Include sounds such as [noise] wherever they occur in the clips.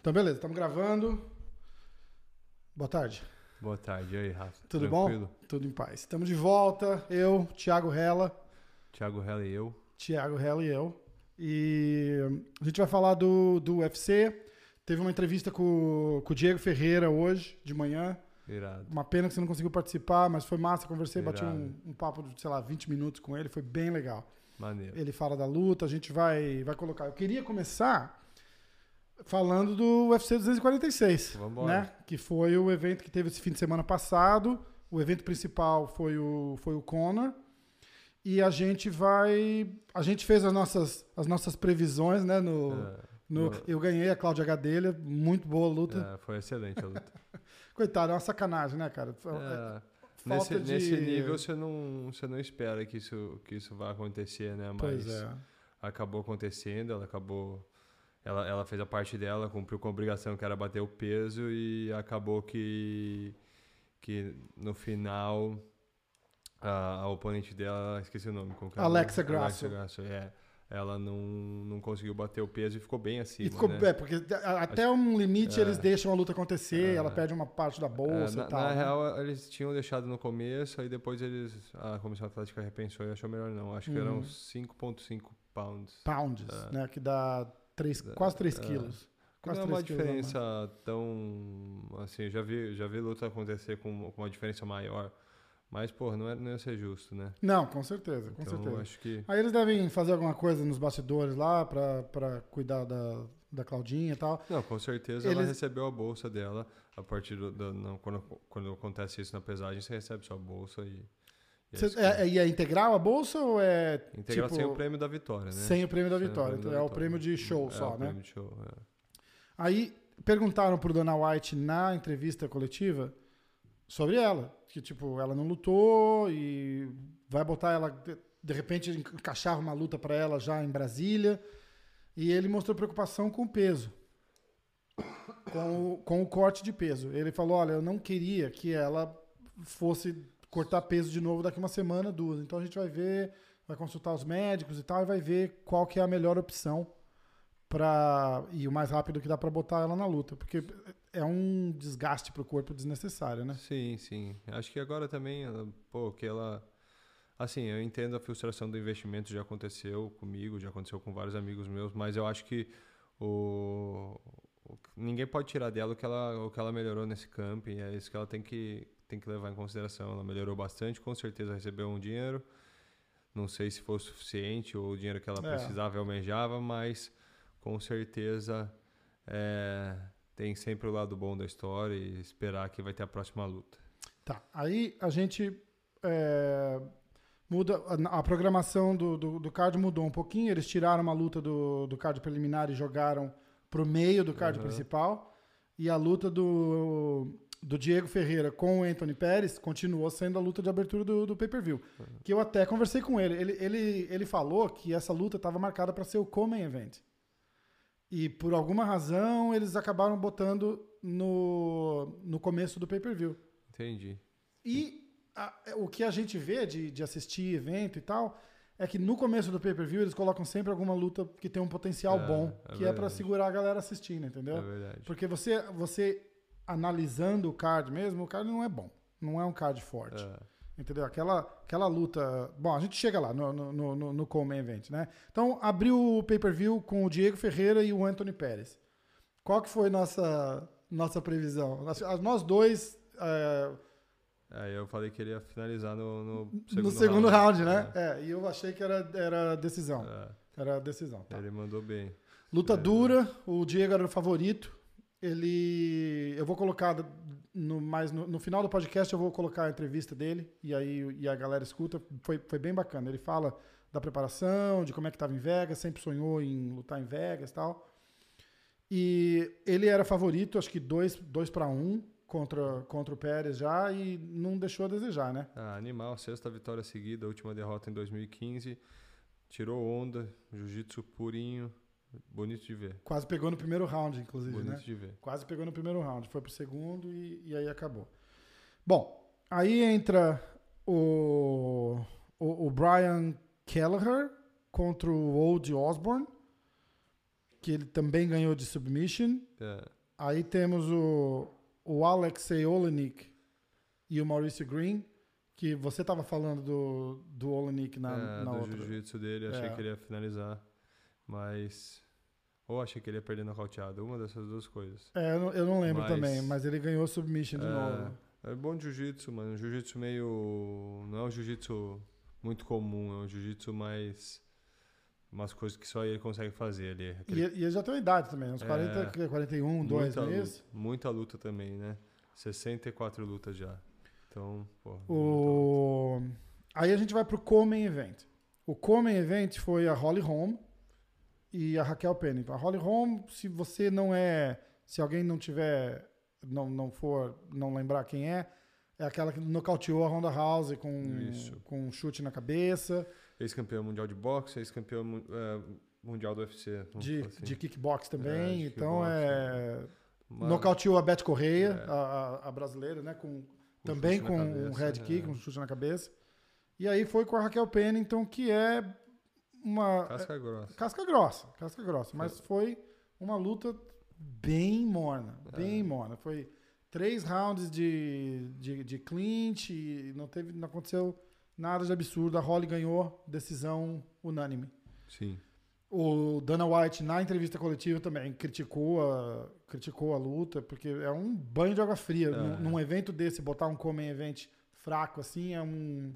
Então, beleza, estamos gravando. Boa tarde. Boa tarde, e aí, Rafa? Tudo Tranquilo? bom? Tudo em paz. Estamos de volta. Eu, Thiago Rela. Thiago Hella e eu. Thiago Rela e eu. E a gente vai falar do, do UFC. Teve uma entrevista com, com o Diego Ferreira hoje, de manhã. Irado. Uma pena que você não conseguiu participar, mas foi massa. Conversei, bati Irado. um, um papo de, sei lá, 20 minutos com ele. Foi bem legal. Maneiro. Ele fala da luta, a gente vai, vai colocar. Eu queria começar falando do UFC 246, Vambora. né? Que foi o evento que teve esse fim de semana passado. O evento principal foi o, foi o Conor. E a gente vai. A gente fez as nossas, as nossas previsões, né? No, É, no- boa. eu ganhei a Cláudia Gadelha, muito boa luta. é, foi excelente a luta. [laughs] Coitado, é uma sacanagem, né, cara? É, Falta nesse, de- nesse nível você não, você não espera que isso, que isso vá acontecer, né? Mas Pois é. acabou acontecendo, ela acabou. Ela, ela fez a parte dela, cumpriu com a obrigação que era bater o peso e acabou que, que no final a, a oponente dela, esqueci é o nome? Alexa Grasso. Alexa Grasso, é. Ela não, não conseguiu bater o peso e ficou bem acima. E ficou, né? é, porque até um limite é. eles deixam a luta acontecer, É. ela perde uma parte da É, bolsa na, e tal. na né? real, eles tinham deixado no começo, aí depois eles. A Comissão Atlética repensou e achou melhor não. Acho que Uhum. eram 5,5 pounds. pounds, É. né? Que dá três, É, quase 3 é. quilos. Não Quase é uma 3 quilos a mais. diferença tão. Assim, já vi, já vi luta acontecer com, com uma diferença maior. Mas, pô, não, é, não ia ser justo, né? Não, com certeza, com então, certeza. acho que. Aí eles devem fazer alguma coisa nos bastidores lá pra, pra cuidar da, da Claudinha e tal. Não, com certeza ela Eles- recebeu a bolsa dela a partir do. do- não, quando, quando acontece isso na pesagem, você recebe sua bolsa e. e é Cê- é, é, e é integral a bolsa ou é Integral tipo, sem o prêmio da vitória, né? sem o prêmio da vitória? prêmio Então da é o prêmio de show É só, o né? prêmio de show, é. Aí perguntaram pro Dana White na entrevista coletiva sobre ela. Que, tipo, ela não lutou e vai botar ela. de- repente encaixava uma luta pra ela já em Brasília. E ele mostrou preocupação com o peso. Com o, com o corte de peso. Ele falou: olha, eu não queria que ela fosse cortar peso de novo daqui uma semana, duas. Então a gente vai ver, vai consultar os médicos e tal, e vai ver qual que é a melhor opção para e o mais rápido que dá para botar ela na luta, porque é um desgaste pro corpo desnecessário, né? Sim, sim. Acho que agora também, pô, que ela. Assim, eu entendo a frustração do investimento, já aconteceu comigo, já aconteceu com vários amigos meus, mas eu acho que o, o- ninguém pode tirar dela o que ela, o que ela melhorou nesse camping, é isso que ela tem que, tem que levar em consideração. Ela melhorou bastante, com certeza recebeu um dinheiro, não sei se foi o suficiente ou o dinheiro que ela É. precisava e almejava, mas com certeza é, tem sempre o lado bom da história e esperar que vai ter a próxima luta. Tá. Aí a gente é, muda a, a programação do, do, do card mudou um pouquinho. Eles tiraram uma luta do, do card preliminar e jogaram pro meio do card Aham. principal. E a luta do, do Diego Ferreira com o Anthony Pérez continuou sendo a luta de abertura do, do pay-per-view. Que eu até conversei com ele. Ele, ele, ele falou que essa luta estava marcada para ser o Common Event. E por alguma razão eles acabaram botando no, no começo do pay-per-view. Entendi. E a- o que a gente vê de, de assistir evento e tal é que no começo do pay-per-view eles colocam sempre alguma luta que tem um potencial É, bom, é que é verdade. segurar a galera assistindo, entendeu? É verdade. Porque você, você analisando o card mesmo, o card não é bom. Não é um card forte. É, Entendeu? Aquela, aquela luta. Bom, a gente chega lá no, no, no, no, Coleman Event, né? Então, abriu o pay-per-view com o Diego Ferreira e o Anthony Pérez. Qual que foi nossa, nossa previsão? Nós, nós dois. é, Aí eu falei que ele ia finalizar no, no segundo no segundo round, né? É. É, e eu achei que era, era decisão. É, Era decisão. tá. ele mandou bem. Luta É. dura, o Diego era o favorito. Ele. Eu vou colocar no, mais no, no final do podcast, eu vou colocar a entrevista dele e aí e a galera escuta. Foi, foi bem bacana. Ele fala da preparação, de como é que estava em Vegas, sempre sonhou em lutar em Vegas e tal. E ele era favorito, acho que 2 dois, dois para 1 um contra, contra o Pérez já e não deixou a desejar, né? Ah, animal, sexta vitória seguida, última derrota em 2015. Tirou onda, jiu-jitsu purinho. Bonito de ver. Quase pegou no primeiro round, inclusive, Bonito né? de ver. Quase pegou no primeiro round. Foi pro segundo e, e aí acabou. Bom, aí entra o, o, o Brian Kelleher contra o Old Osborne, que ele também ganhou de submission. É, Aí temos o, o Alexei Olenik e o Mauricio Green, que você estava falando do, do Olenik na, é, na do outra. jiu-jitsu dele, achei É. que ele ia finalizar. Mas. Ou achei que ele ia perder nocauteado. Uma dessas duas coisas. É, eu não, eu não lembro Mas- também, mas ele ganhou submission de É, novo. É bom jiu-jitsu, mano. Jiu-jitsu meio. Não é um jiu-jitsu muito comum, é um jiu-jitsu mais. Umas coisas que só ele consegue fazer ali. E, Aquele- e ele já tem uma idade também, uns É. 40, que é 41, 2 muita, meses. muita luta também, né? 64 lutas já. Então, pô. O... Aí a gente vai pro Common Event. O Common Event foi a Holly Holm e a Raquel Pennington. A Holly Holm, se você não é, se alguém não tiver, não, não for, não lembrar quem é, é aquela que nocauteou a Ronda House com, Isso. com um chute na cabeça, Ex-campeão mundial de boxe, ex-campeão mu- é, mundial do UFC. de, assim. de kickbox também. É, de então kickbox, é. Mas- Nocauteou a Beth Correia, É. a, a- brasileira, né? Com, Com também com na um cabeça, head kick, é. um chute na cabeça. E aí foi com a Raquel Pennington, que é uma. Casca grossa. Casca grossa, casca grossa. Mas foi uma luta bem morna, bem É. morna. Foi três rounds de, de, de clinch e não, teve, não aconteceu nada de absurdo. A Holly ganhou decisão unânime. Sim. O Dana White, na entrevista coletiva, também criticou a, criticou a luta, porque é um banho de água fria. É. Num, num evento desse, botar um come event fraco assim é um.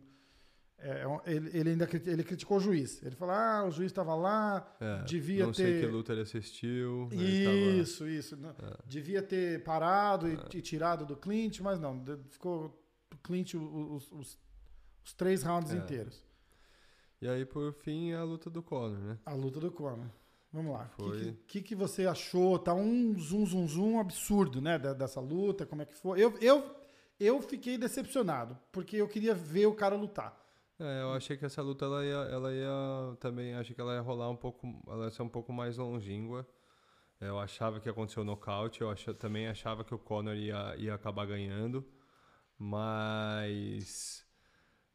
É- é ele, ele ainda ele criticou o juiz. Ele falou: ah, o juiz estava lá, É, Devia não sei ter- que luta ele assistiu. ele tava- Isso, isso. Não- É. Devia ter parado e, e tirado do clinch, mas não. Ficou clinch o- os, os- os três rounds É. inteiros. E aí, por fim, a luta do Conor, né? A luta do Conor. Vamos lá. O que, que, que você achou? Tá um zum, zum, zum absurdo, né? dessa luta, como é que foi? Eu, eu, eu fiquei decepcionado, porque eu queria ver o cara lutar. É, eu achei que essa luta ela ia, ela ia também, achei que ela ia rolar um pouco, ela ia ser um pouco mais longínqua. Eu achava que ia acontecer o nocaute, eu acha, também achava que o Conor ia, ia acabar ganhando, mas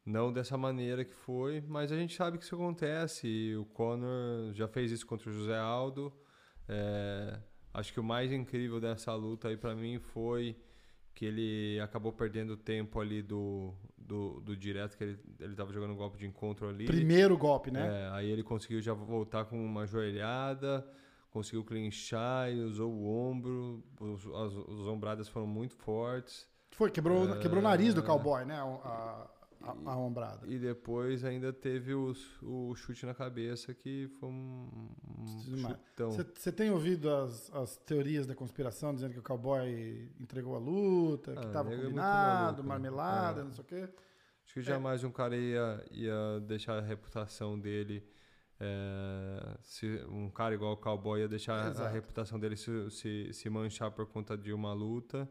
não dessa maneira que foi. Mas a gente sabe que isso acontece. o Conor já fez isso contra o José Aldo. É, acho que o mais incrível dessa luta aí pra mim foi que ele acabou perdendo tempo ali do, do, do direto, que ele, ele tava jogando um golpe de encontro ali. Primeiro golpe, né? É, aí ele conseguiu já voltar com uma joelhada, conseguiu clinchar e usou o ombro, os, as, as ombradas foram muito fortes. Foi, quebrou, É. quebrou o nariz do cowboy, né? A, a, a ombrada. E depois ainda teve os- o chute na cabeça, que foi um, um. Você tem ouvido as, as teorias da conspiração dizendo que o cowboy entregou a luta, que Ah, estava nego é combinado, né? marmelada, É. não sei o quê? Acho que jamais um cara ia, ia deixar a reputação dele. é, se um cara igual o cowboy ia deixar a Exato. reputação dele se, se, se manchar por conta de uma luta,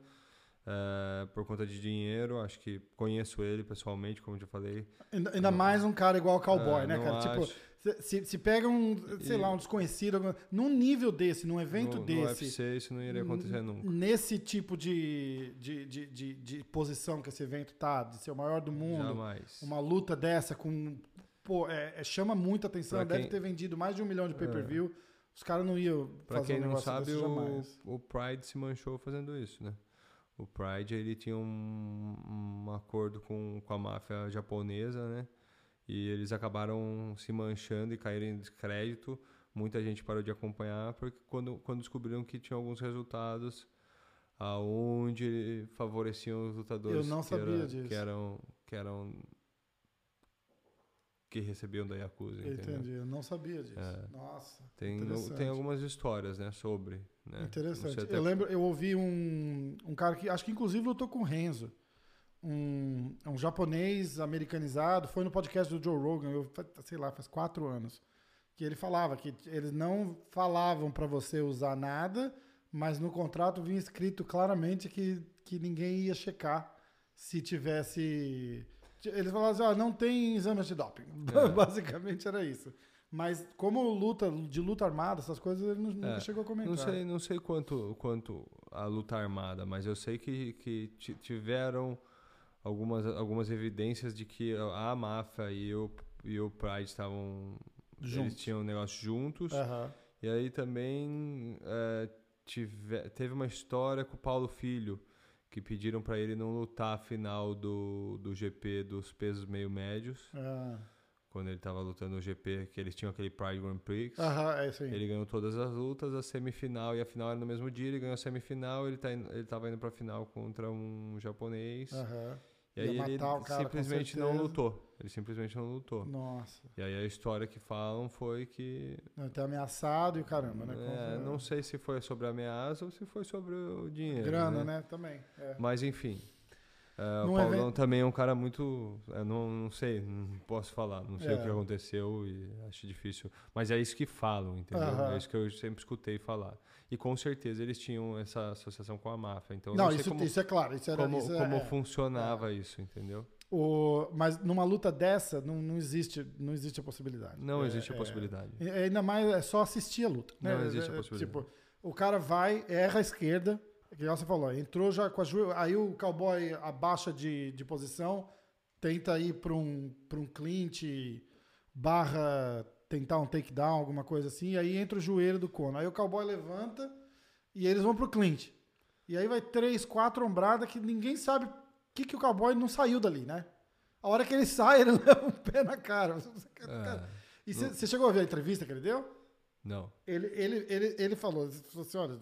é, por conta de dinheiro. Acho que conheço ele pessoalmente, como eu já falei. Ainda, ainda mais um cara igual ao cowboy, É, né, não cara? Tipo, acho. se, se- se pega um, sei E- lá, um desconhecido, num nível desse, num evento no, no desse, UFC isso não iria acontecer nunca. nesse tipo de, de, de, de, de posição que esse evento tá, de ser o maior do mundo, Jamais. uma luta dessa com. Pô, é, é- chama muita atenção. Pra Deve quem- ter vendido mais de um milhão de pay-per-view. Os caras não iam Pra fazer quem um não negócio sabe, o, o Pride se manchou fazendo isso, né? O Pride, ele tinha um, um acordo com, com a máfia japonesa, né? E eles acabaram se manchando e caíram em descrédito. Muita gente parou de acompanhar porque quando, quando descobriram que tinha alguns resultados aonde favoreciam os lutadores Eu não que, sabia era- disso. que eram que eram que recebiam da Yakuza, entendeu? Entendi, eu não sabia disso. É. Nossa. Tem, tem algumas histórias, né, sobre. Né? Interessante. até Eu lembro, eu ouvi um, um cara que acho que inclusive lutou com o Renzo. Um, um japonês americanizado, foi no podcast do Joe Rogan, eu, sei lá, faz quatro anos. Que ele falava que eles não falavam para você usar nada, mas no contrato vinha escrito claramente que, que ninguém ia checar se tivesse. Eles falavam assim: ó, não tem exame antidoping. É. [laughs] Basicamente era isso. Mas como luta, de luta armada, essas coisas, ele nu- nunca É, chegou a comentar. Não sei, não sei quanto, quanto a luta armada, mas eu sei que, que ti- tiveram algumas, algumas evidências de que a máfia e o, e o Pride estavam. Eles Juntos. tinham um negócio juntos. Aham. E aí também é, tive- teve uma história com o Paulo Filho, que pediram pra ele não lutar a final do, do GP dos pesos meio médios, Ah. quando ele tava lutando o GP, que eles tinham aquele Pride Grand Prix. Aham, é isso aí. Ele ganhou todas as lutas, a semifinal e a final era no mesmo dia, ele ganhou a semifinal, ele, tá ele tava indo pra final contra um japonês. Aham. e aí ele simplesmente não lutou. Ele simplesmente não lutou. Nossa. E aí a história que falam foi que Até ameaçado e caramba, né? É, não sei se foi sobre a ameaça ou se foi sobre o dinheiro. Grana, né? Também. é. Mas enfim. é, o Paulão evento- também é um cara muito. eu não, não sei, não posso falar. Não sei o É. que aconteceu e acho difícil. Mas é isso que falam, entendeu? Aham. É isso que eu sempre escutei falar. E com certeza eles tinham essa associação com a máfia. Então Não, não, isso, como, isso é claro. Isso era, como, isso é- como é. funcionava isso, entendeu? O, mas numa luta dessa, não, não, existe, não existe a possibilidade. Não É, existe a é, possibilidade. E Ainda mais é só assistir a luta. né? Não existe a É, possibilidade. Tipo, o cara vai, erra a esquerda, que você falou, entrou já com a joelha, aí o cowboy abaixa de, de posição, tenta ir para um, pra um clinch, barra tentar um takedown, alguma coisa assim, e aí entra o joelho do Cono. Aí o cowboy levanta e eles vão pro clinch. E aí vai três, quatro ombradas que ninguém sabe que, que o cowboy não saiu dali, né? A hora que ele sai, ele [laughs] leva um pé na cara. É, E você chegou a ver a entrevista que ele deu? não. Ele, ele, ele, ele falou, ele falou assim, olha,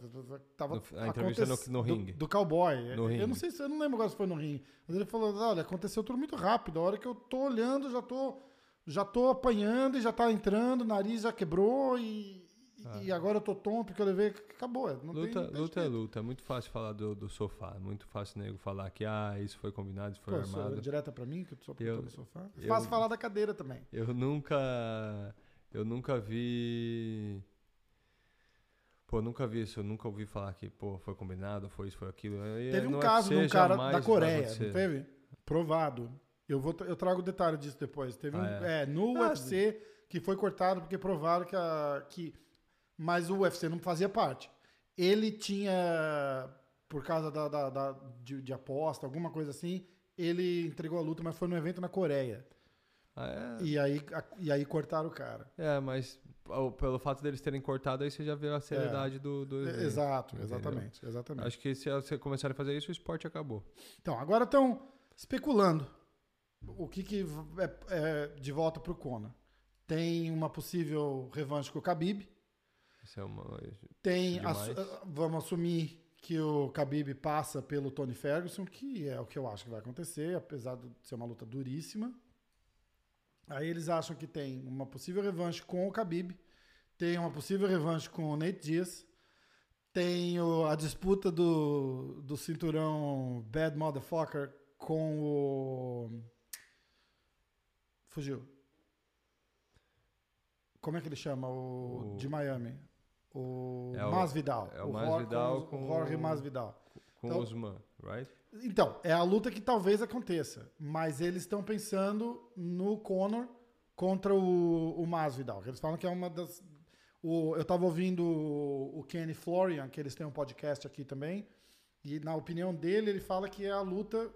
tava No- a entrevista no- aconte- no do- ringue. Do, cowboy. No eu ringue. não sei se eu não lembro agora se foi no ringue. Mas ele falou, olha, aconteceu tudo muito rápido. A hora que eu tô olhando, já tô, já tô apanhando e já tá entrando, o nariz já quebrou e, e agora eu tô tonto porque eu levei. Acabou. Não tem- Luta, não tem luta é luta. É muito fácil falar do, do sofá. É muito fácil nego falar que ah, isso foi combinado, isso foi Pô, armado. direta pra mim, que eu sou Eu- no sofá. É fácil falar da cadeira também. Eu nunca. Eu nunca vi. Pô, nunca vi isso. Eu nunca ouvi falar que, pô, foi combinado, foi isso, foi aquilo. E Teve um caso de um cara da Coreia, não teve? Provado. Eu, vou, eu trago detalhe disso depois. Teve um, Ah, é. no Ah, UFC que foi cortado porque provaram que, a, que. Mas o UFC não fazia parte. Ele tinha, por causa da, da- da- de, de aposta, alguma coisa assim, ele entregou a luta, mas foi num evento na Coreia. Ah, é? E aí, a- e aí cortaram o cara. É, mas pelo fato deles terem cortado, aí você já vê a seriedade do, do É, evento, Exato, entendeu? exatamente, exatamente. Acho que se você começarem a fazer isso, o esporte acabou. Então, agora estão especulando o que, que é, é de volta pro Conor. Tem uma possível revanche com o Khabib. Isso é uma. Tem, assu- ah, vamos assumir que o Khabib passa pelo Tony Ferguson, que é o que eu acho que vai acontecer, apesar de ser uma luta duríssima. Aí eles acham que tem uma possível revanche com o Khabib, tem uma possível revanche com o Nate Diaz, tem o- a disputa do, do cinturão Bad Motherfucker com o. Fugiu. Como é que ele chama? O, O- de Miami. O, É o- Masvidal. é o o Masvidal Jorge- com o Jorge Masvidal. Com Então- Usman, right? Então, é a luta que talvez aconteça. Mas eles estão pensando no Conor contra o, o Masvidal. Eles falam que é uma das. O, eu estava ouvindo o, o Kenny Florian, que eles têm um podcast aqui também. E na opinião dele, ele fala que é a luta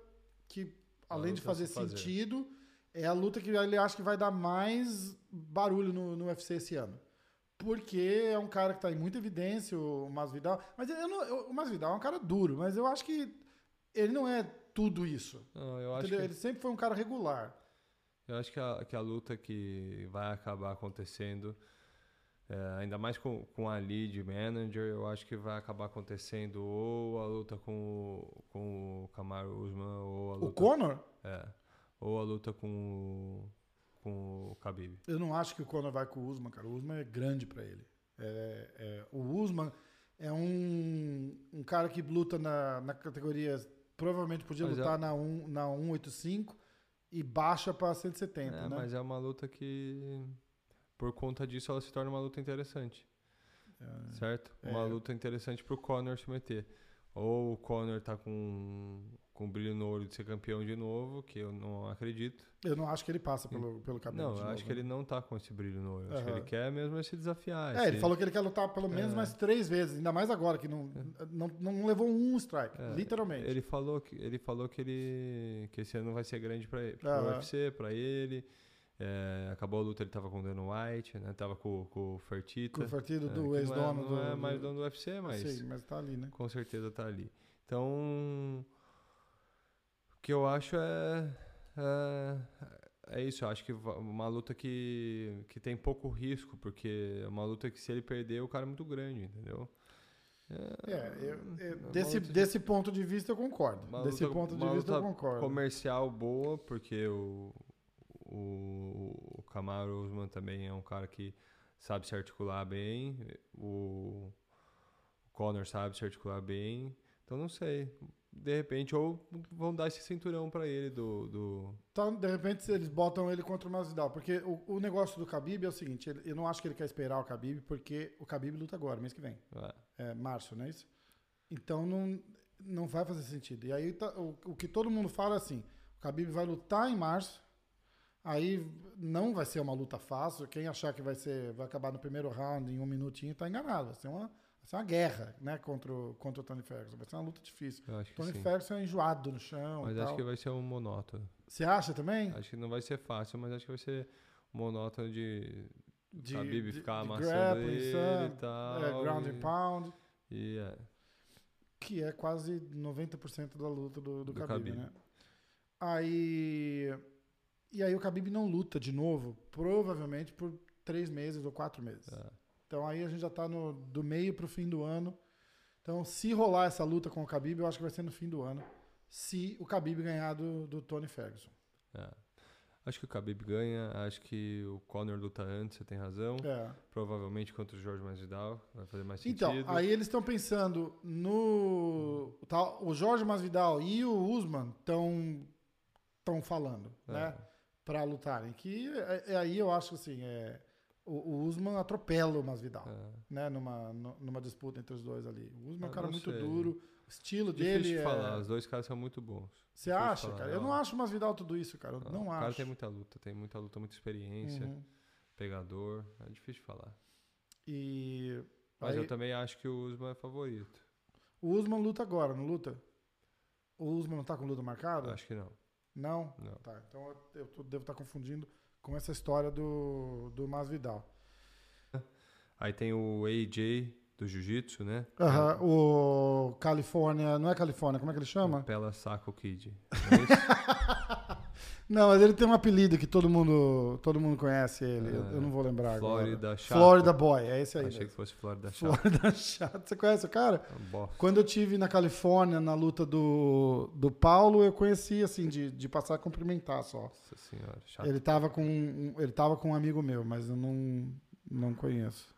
que, além de luta a fazer fazer. sentido, é a luta que ele acha que vai dar mais barulho no, no UFC esse ano. Porque é um cara que está em muita evidência, o Masvidal. Mas eu não- eu- o Masvidal é um cara duro, mas eu acho que ele não é tudo isso. Não, eu acho que Ele sempre foi um cara regular. Eu acho que a, que a luta que vai acabar acontecendo, é, ainda mais com, com a lead manager, eu acho que vai acabar acontecendo ou a luta com, o- com o Kamaru Usman, ou a O luta, Conor, é, ou a luta com, o- com o Khabib. eu não acho que o Conor vai com o Usman, cara. O Usman é grande pra ele. É- é- o Usman é um, um cara que luta na, na categoria. Provavelmente podia Mas é- lutar na, um, na 185 e baixa pra 170, É, né? Mas é uma luta que, por conta disso, ela se torna uma luta interessante. certo? Uma É. luta interessante pro Conor se meter. Ou o Conor tá com, com brilho no olho de ser campeão de novo, que eu não acredito. Eu não acho que ele passa pelo, pelo cabelo. Não, eu novo, acho que né? ele não tá com esse brilho no olho. Acho que ele quer mesmo é se desafiar. É, ele esse- falou que ele quer lutar pelo menos É. mais três vezes, ainda mais agora, que não, não, não levou um strike, É, literalmente. Ele falou que ele falou que ele que esse ano vai ser grande para ele, pro Aham. UFC, para ele. É, acabou a luta, ele tava com o Dana White, né? Tava com, com o Fertita. Com o É, do não é- ex-dono não do. é mais do- dono do UFC, mas Sim, mas tá ali, né? com certeza tá ali. Então, o que eu acho é é, é isso. Eu acho que uma luta que, que tem pouco risco, porque é uma luta que se ele perder, o cara é muito grande, entendeu? É, eu- eu- uma desse, de- desse ponto de vista eu concordo. Uma desse luta- ponto de vista eu concordo. comercial boa, porque o, o, o Kamaru Usman também é um cara que sabe se articular bem, o, o Conor sabe se articular bem, então não sei. De repente, ou vão dar esse cinturão pra ele do. do Então, de repente, eles botam ele contra o Masvidal. Porque o, o negócio do Khabib é o seguinte, ele- eu não acho que ele quer esperar o Khabib, porque o Khabib luta agora, mês que vem. ah, É março, não é isso? Então não, não vai fazer sentido. E aí tá- o, o que todo mundo fala é assim: o Khabib vai lutar em março, aí não vai ser uma luta fácil. Quem achar que vai ser, vai acabar no primeiro round em um minutinho, tá enganado. Vai ser uma, vai ser uma guerra, né, contra o, contra o Tony Ferguson. Vai ser uma luta difícil. Tony sim. Ferguson é enjoado no chão. Mas acho tal. que vai ser um monótono. Você acha também? Acho que não vai ser fácil, mas acho que vai ser monótono de. De, Khabib de- ficar de amassando grappling, ele sabe? e tal. É, ground and pound. e é. Que é quase 90% da luta do, do, Do Khabib, Khabib. né? Aí. E aí o Khabib não luta de novo, provavelmente por três meses ou quatro meses. é. Então aí a gente já tá no, do meio pro fim do ano. Então, se rolar essa luta com o Khabib, eu acho que vai ser no fim do ano. Se o Khabib ganhar do, do Tony Ferguson. É. Acho que o Khabib ganha, acho que o Conor luta antes, você tem razão. É. Provavelmente contra o Jorge Masvidal, vai fazer mais sentido. Então, aí eles estão pensando no. tá, o Jorge Masvidal e o Usman estão estão falando, É. né? Pra lutarem. Que é, é aí eu acho assim, é, o, o Usman atropela o Masvidal, É. né? Numa, nu- numa disputa entre os dois ali. O Usman é um Ah, cara não muito sei. duro, o estilo Difícil dele de é... falar, os dois caras são muito bons. Você difícil acha, falar, cara? Eu não. não acho o Masvidal tudo isso, cara. Eu não, o acho. cara tem muita luta, tem muita luta, muita experiência, Uhum. pegador, é difícil de falar. E Mas aí, eu também acho que o Usman é favorito. o Usman luta agora, não luta? O Usman não tá com luta marcada? Acho que não. Não? Não. Tá, então eu, eu devo estar confundindo com essa história do, do Masvidal. Aí tem o AJ do Jiu-Jitsu, né? Aham, o Califórnia, não é Califórnia, como é que ele chama? Pela Saco Kid. É isso? [laughs] Não, mas ele tem um apelido que todo mundo, todo mundo conhece ele, eu, É, eu não vou lembrar Florida agora. Chato. Florida Boy, é esse aí Achei que fosse Florida Chato. Florida [laughs] Chato. Você conhece o cara? É. Quando eu tive na Califórnia, na luta do, do Paulo, eu conheci, assim, de, de passar a cumprimentar só. Nossa senhora, chato. Ele tava com, um- ele tava com um amigo meu, mas eu não, não conheço.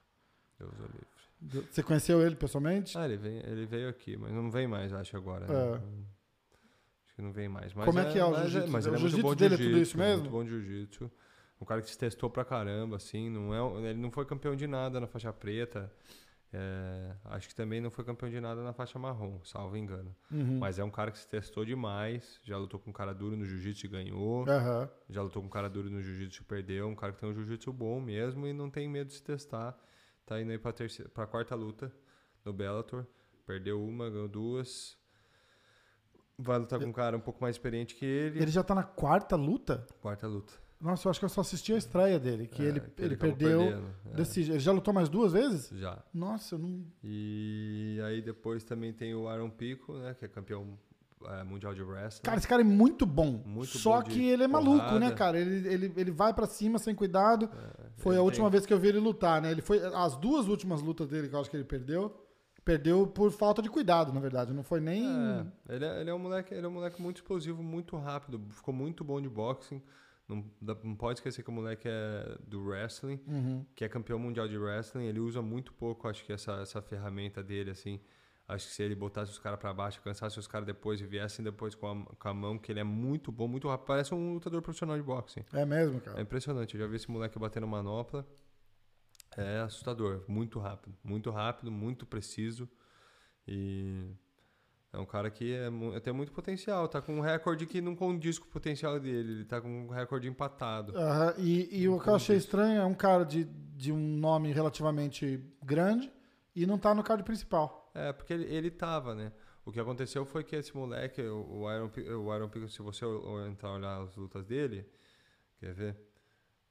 Deus o livre. Você conheceu ele pessoalmente? Ah, ele, vem, ele veio aqui, mas não vem mais, acho, agora. É. né? Que não vem mais. Mas Como é que é o mas jiu-jitsu? Mas O é muito jiu-jitsu bom de dele é tudo jiu-jitsu, isso mesmo? Muito bom jiu-jitsu. Um cara que se testou pra caramba, assim. Não é, ele não foi campeão de nada na faixa preta. É, acho que também não foi campeão de nada na faixa marrom, salvo engano. Uhum. Mas é um cara que se testou demais. Já lutou com um cara duro no jiu-jitsu e ganhou. Aham. Já lutou com um cara duro no jiu-jitsu e perdeu. Um cara que tem um jiu-jitsu bom mesmo e não tem medo de se testar. Tá indo aí pra, terceira, pra quarta luta no Bellator. Perdeu uma, ganhou duas. Vai lutar com um cara um pouco mais experiente que ele. Ele já tá na quarta luta? Quarta luta. Nossa, eu acho que eu só assisti a estreia dele, que É, ele, que ele, acabou perdeu. é. Desse, ele já lutou mais duas vezes? Já. Nossa, eu não. E aí depois também tem o Aaron Pico, né? Que é campeão é, mundial de wrestling. Cara, esse cara é muito bom. Muito Só bom que ele é maluco, porrada. né, cara? Ele, ele, ele vai pra cima sem cuidado. Foi ele a última tem- vez que eu vi ele lutar, né? Ele foi. As duas últimas lutas dele que eu acho que ele perdeu. Perdeu por falta de cuidado, na verdade. Não foi nem. É, ele, é, ele é um moleque, ele é um moleque muito explosivo, muito rápido, ficou muito bom de boxing. Não, não pode esquecer que o moleque é do wrestling, Uhum. que é campeão mundial de wrestling. Ele usa muito pouco, acho que essa, essa ferramenta dele, assim. Acho que se ele botasse os caras pra baixo, cansasse os caras depois e viessem depois com a, com a mão, que ele é muito bom, muito rápido. Parece um lutador profissional de boxing. É mesmo, É cara. impressionante. Eu já vi esse moleque batendo manopla. É assustador. Muito rápido. Muito rápido, muito preciso. E É um cara que é, mu- tem muito potencial. Tá com um recorde que não condiz com o potencial dele. Ele tá com um recorde empatado. Aham, E, e o que eu achei estranho é um cara de, de um nome relativamente grande e não tá no card principal. É, porque ele, ele tava, né? O que aconteceu foi que esse moleque, o Iron, o Iron Pickle, se você entrar olhar as lutas dele, quer ver?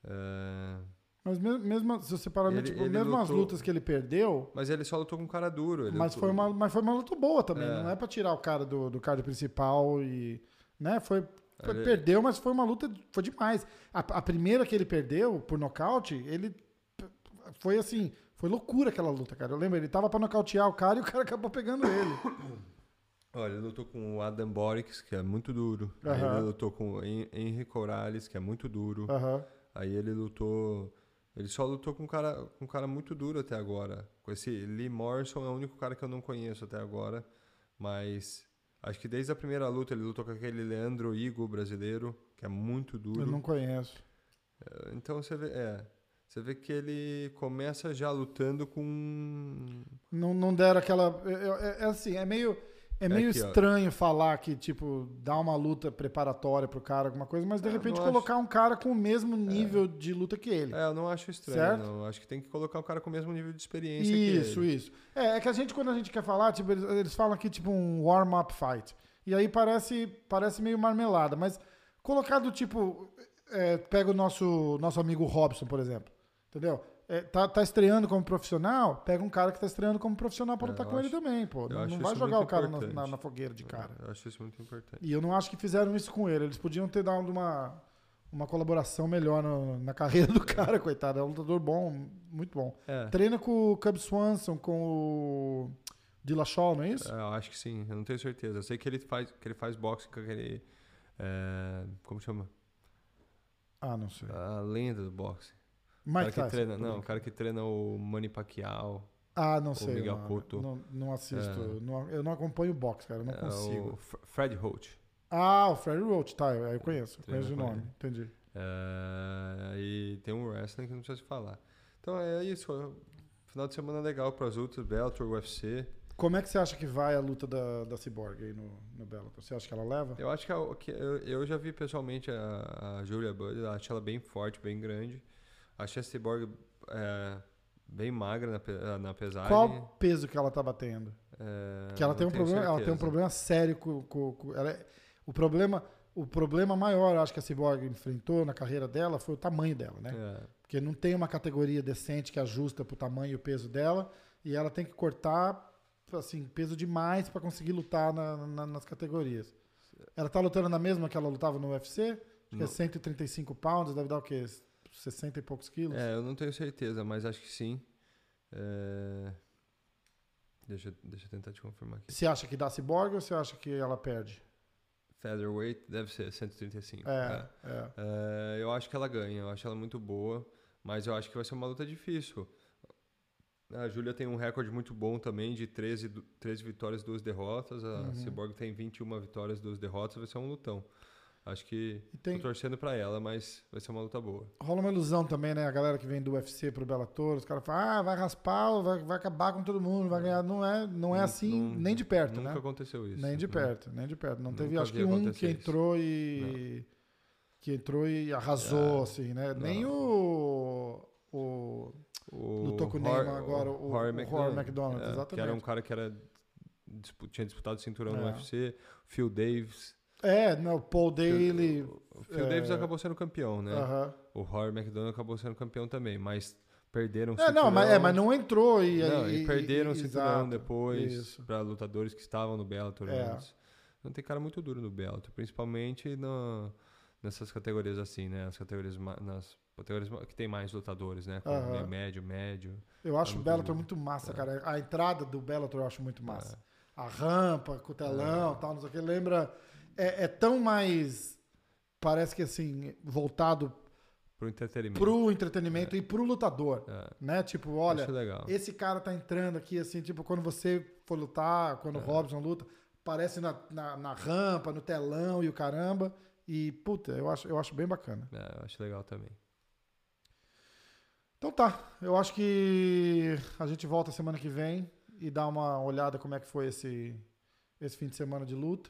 É, Mas mesmo, se você parar, Ele- tipo, ele mesmo as lutou- lutas que ele perdeu, Mas ele só lutou com um cara duro. mas lutou- foi, uma, mas foi uma luta boa também. É. Não é pra tirar o cara do, do card principal e. Né? Foi, foi- Ele- Perdeu, mas foi uma luta. Foi demais. A, a primeira que ele perdeu por nocaute, ele. Foi assim. Foi loucura aquela luta, cara. Eu lembro, ele tava pra nocautear o cara e o cara acabou pegando ele. [coughs] Olha, ele lutou com o Adam Borix, que é muito duro. Aí Aham. ele lutou com o Hen- Henry Corrales, que é muito duro. Aham. Aí ele lutou. Ele só lutou com um cara, com um cara muito duro até agora. Com esse Lee Morrison é o único cara que eu não conheço até agora. Mas acho que desde a primeira luta ele lutou com aquele Leandro Igo brasileiro, que é muito duro. Eu não conheço. Então você vê, é, você vê que ele começa já lutando com Não, não deram aquela. É, é- é assim, é meio. É meio aqui, ó. estranho falar que, tipo, dá uma luta preparatória pro cara, alguma coisa, mas de É, repente colocar um cara com o mesmo nível de luta que ele. É, eu não acho estranho, Certo? não. Acho que tem que colocar o cara com o mesmo nível de experiência Isso, que ele. isso. É, é que a gente, quando a gente quer falar, tipo, eles, eles falam aqui, tipo, um warm-up fight. E aí parece, parece meio marmelada, mas colocado, tipo, é, pega o nosso, nosso amigo Robson, por exemplo. Entendeu? É, tá, tá estreando como profissional, pega um cara que tá estreando como profissional pra É, lutar com ele acho- também, pô. Não, não vai jogar o cara na, na- na fogueira de cara. Eu acho isso muito importante. E eu não acho que fizeram isso com ele. Eles podiam ter dado uma, uma colaboração melhor no- na carreira do cara, coitado. É um lutador bom, muito bom. É, Treina com o Cub Swanson, com o Dillashaw, não é isso? é, eu acho que sim, eu não tenho certeza. Eu sei que ele faz, que ele faz boxe com aquele. é, como chama? Ah, não sei. A lenda do boxe. O Mike cara que treina, não, o cara que treina o Manny Pacquiao. Ah, não sei. Miguel não, Cotto. Não, não assisto. É. não- eu não acompanho o boxe, cara. Eu não é, consigo. o Fred Holt. Ah, o Freddy Roach, tá. Eu, eu conheço. Conheço o nome. ele. Entendi. É, e tem um wrestling que não precisa se falar. Então é isso. Final de semana legal para as lutas, Bellator, UFC. Como é que você acha que vai a luta da, da Cyborg aí no, no Bellator? Você acha que ela leva? Eu acho que, a- que eu, eu já vi pessoalmente a, a Julia Budd, eu acho ela bem forte, bem grande. Achei a Cyborg é, bem magra na, na pesagem. Qual peso que ela tá batendo? É, Porque ela tem um problema, ela tem um problema sério com, com- com- ela é- o problema, o problema maior, eu acho que a Cyborg enfrentou na carreira dela foi o tamanho dela, né? É, Porque não tem uma categoria decente que ajusta pro tamanho e o peso dela, e ela tem que cortar assim, peso demais para conseguir lutar na- na- nas categorias. Ela tá lutando na mesma que ela lutava no UFC? Acho que é Não. 135 pounds, deve dar o quê? 60 e poucos quilos? é, eu não tenho certeza, mas acho que sim. É, deixa, eu- deixa eu tentar te confirmar aqui. Você acha que dá Cyborg ou você acha que ela perde? Featherweight deve ser 135. É, é. É, eu acho que ela ganha, eu acho ela muito boa, mas eu acho que vai ser uma luta difícil. A Júlia tem um recorde muito bom também de 13, du- 13 vitórias e 2 derrotas. A Uhum. Cyborg tem 21 vitórias e 2 derrotas, vai ser um lutão. Acho que tem, tô torcendo pra ela, mas vai ser uma luta boa. rola uma ilusão também, né? A galera que vem do UFC pro Bellator, os caras falam, ah, vai raspar, vai, vai acabar com todo mundo, vai ganhar. Não é, não é Nun- assim, nun- nem de perto, Nunca né? aconteceu isso. Nem de né? perto, nem de perto. Não teve, Nunca acho que um que entrou e. Que entrou e arrasou, É. assim, né? Não. Nem o. O. O Lutou com o Neymar agora, o- o Rory McDonald, é, Que exatamente. era um cara que era, tinha disputado o cinturão no É. UFC. Phil Davis. É, não, o Paul Daly. O Phil é, Davis acabou sendo campeão, né? aham. O Rory McDonald acabou sendo campeão também, mas perderam o É, não, mas, é, cinturão. mas não entrou e. Não, e, e- perderam o e- cinturão exato, depois para lutadores que estavam no Bellator É. antes. Não tem cara muito duro no Bellator, principalmente no, nessas categorias assim, né? As categorias nas categorias que tem mais lutadores, né? Como Aham. meio médio, médio. Eu acho o Bellator muito massa, É. cara. A entrada do Bellator eu acho muito massa. A rampa, com o telão, tal, não sei o que. Lembra. É, é tão mais. Parece que assim, voltado Pro entretenimento. pro entretenimento e pro lutador. É, Né? Tipo, olha, esse cara tá entrando aqui, assim, tipo, quando você for lutar, quando o É. Robson luta, aparece na, na, na rampa, no telão e o caramba. E, puta, eu acho, eu acho bem bacana. É, eu acho legal também. Então tá, eu acho que a gente volta semana que vem e dá uma olhada como é que foi esse, esse fim de semana de luta.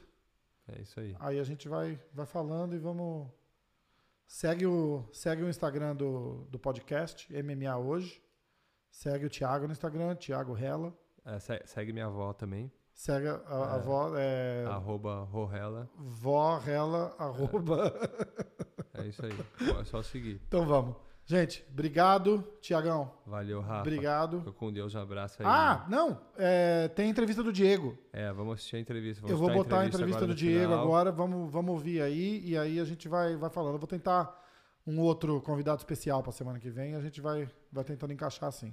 É isso aí. Aí a gente vai, vai falando e vamos. Segue o, segue o Instagram do, do podcast, MMA Hoje. Segue o Thiago no Instagram, Thiago Rela. É, se- segue minha avó também. Segue a, a, É. vó, é, Arroba Rorrela. vó Rela, arroba. É isso aí. É só seguir. Então vamos. Gente, obrigado, Tiagão. Valeu, Rafa. Obrigado. Fica com Deus, um abraço aí. Ah, não, é, tem entrevista do Diego. É, vamos assistir a entrevista. Vamos Eu vou botar a entrevista agora do no Diego final. agora, vamos, vamos ouvir aí, e aí a gente vai, vai falando. Eu vou tentar um outro convidado especial para semana que vem, a gente vai, vai tentando encaixar assim.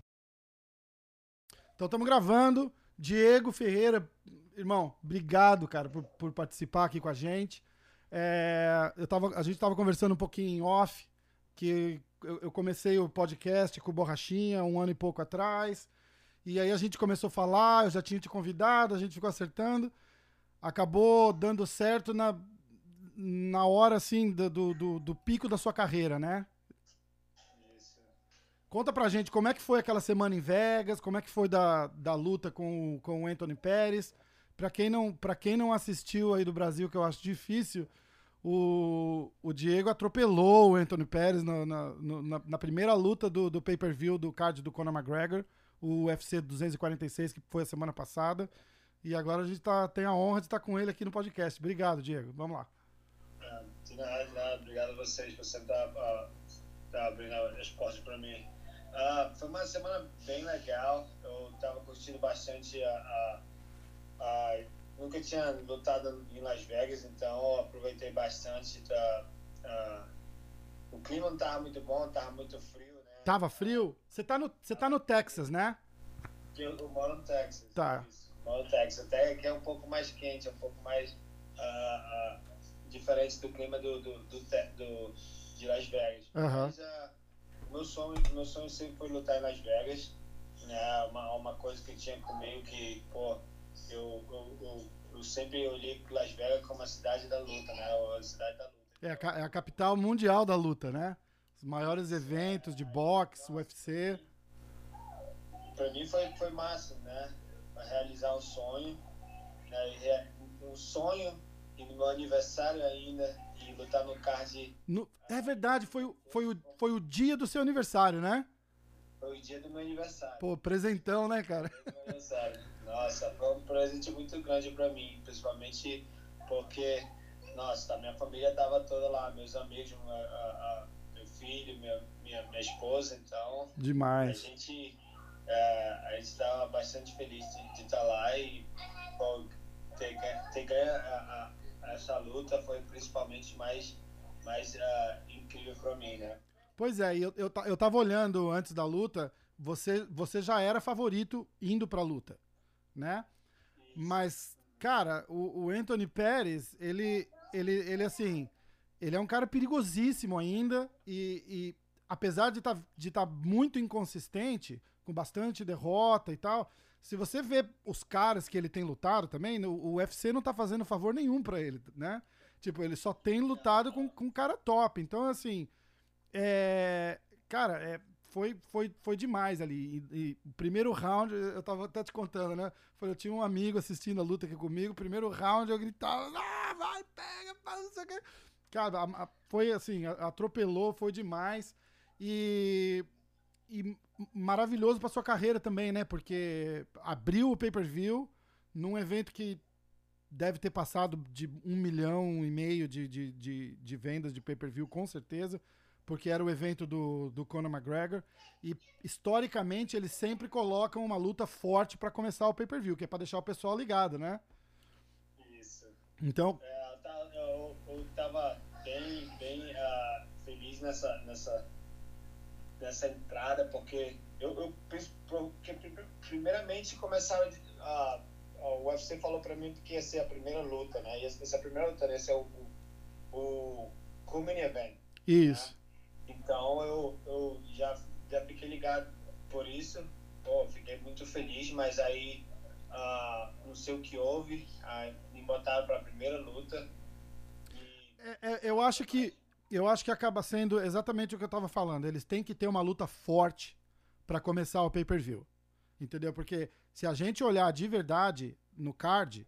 Então estamos gravando. Diego Ferreira, irmão, obrigado, cara, por, por participar aqui com a gente. É, eu tava, a gente estava conversando um pouquinho em off, que eu, eu comecei o podcast com o Borrachinha um ano e pouco atrás. E aí a gente começou a falar, eu já tinha te convidado, a gente ficou acertando. Acabou dando certo na, na hora, assim, do, do, do- pico da sua carreira, né? Conta pra gente como é que foi aquela semana em Vegas, como é que foi da, da luta com, com o Anthony Pérez. Pra quem, não, pra quem não assistiu aí do Brasil, que eu acho difícil, o, o Diego atropelou o Anthony Pérez na, na, na- na primeira luta do, do pay-per-view do card do Conor McGregor, o UFC 246, que foi a semana passada. E agora a gente tá, tem a honra de estar com ele aqui no podcast. Obrigado, Diego. Vamos lá. Ah, De nada, de nada. Obrigado a vocês por sempre estar ah, abrindo as portas para mim. Ah, foi uma semana bem legal. Eu estava curtindo bastante a, a, a- Nunca tinha lutado em Las Vegas, então aproveitei bastante. Da, ah, o clima não estava muito bom, estava muito frio, né? Tava frio? Você tá no, você tá no Texas, né? Eu, eu moro no Texas. Tá. Isso. Moro no Texas. Até que é um pouco mais quente, é um pouco mais ah, ah, diferente do clima do, do, do, do- de Las Vegas. Aham. Mas ah, meu sonho, meu sonho sempre foi lutar em Las Vegas. Né? Uma, uma coisa que tinha comigo que, pô, eu, eu, eu, eu sempre olhei Las Vegas como a cidade da luta, né? A cidade da luta. É a, é a capital mundial da luta, né? Os maiores eventos de boxe, UFC. Pra mim foi, foi massa, né? Pra realizar um sonho, né? Um sonho e no meu aniversário ainda e lutar no card No- é verdade, foi, o- foi, o, foi o dia do seu aniversário, né? foi o dia do meu aniversário. Pô, presentão, né, cara? Dia do meu aniversário. Nossa, foi um presente muito grande pra mim, principalmente porque, nossa, a minha família tava toda lá, meus amigos, a- a- a- meu filho, minha, minha, minha esposa, então a Demais. gente é, a gente estava bastante feliz de estar lá e ter, ter ganho a- a- essa luta foi principalmente mais mais ah, incrível para mim, né? Pois é, eu, eu, eu tava olhando antes da luta, você, você já era favorito indo pra luta, né? Mas, cara, o, o Anthony Pérez, ele, ele, ele, assim, ele é um cara perigosíssimo ainda e, e apesar de estar de tá muito inconsistente, com bastante derrota e tal, se você vê os caras que ele tem lutado também, no- o UFC não tá fazendo favor nenhum pra ele, né? Tipo, ele só tem lutado com, com cara top. Então, assim, é, cara, é, foi, foi, foi demais ali. E, e primeiro round, eu tava até te contando, né? Foi, eu tinha um amigo assistindo a luta aqui comigo. Primeiro round eu gritava, ah, vai, pega, faz não sei o quê. Cara, a- a- foi assim, atropelou, foi demais. E, e maravilhoso pra sua carreira também, né? Porque abriu o pay-per-view num evento que deve ter passado de um milhão e meio de, de, de, de vendas de pay-per-view, com certeza, porque era o evento do, do Conor McGregor. E historicamente eles sempre colocam uma luta forte pra começar o pay-per-view, que é pra deixar o pessoal ligado, né? Isso. Então, É, eu, eu, tava bem, bem ah, feliz nessa, nessa, nessa entrada, porque eu, eu penso- porque pri- primeiramente começaram a, o UFC falou pra mim que ia ser a primeira luta, né? E essa primeira luta ia ser o, o, o Cumin Event. isso. Então eu, eu já, já fiquei ligado por isso. Pô, fiquei muito feliz, mas aí ah, não sei o que houve. ah, me botaram para a primeira luta. E, É, é, eu acho que eu acho que acaba sendo exatamente o que eu tava falando. Eles têm que ter uma luta forte pra começar o pay-per-view. Entendeu? Porque se a gente olhar de verdade no card,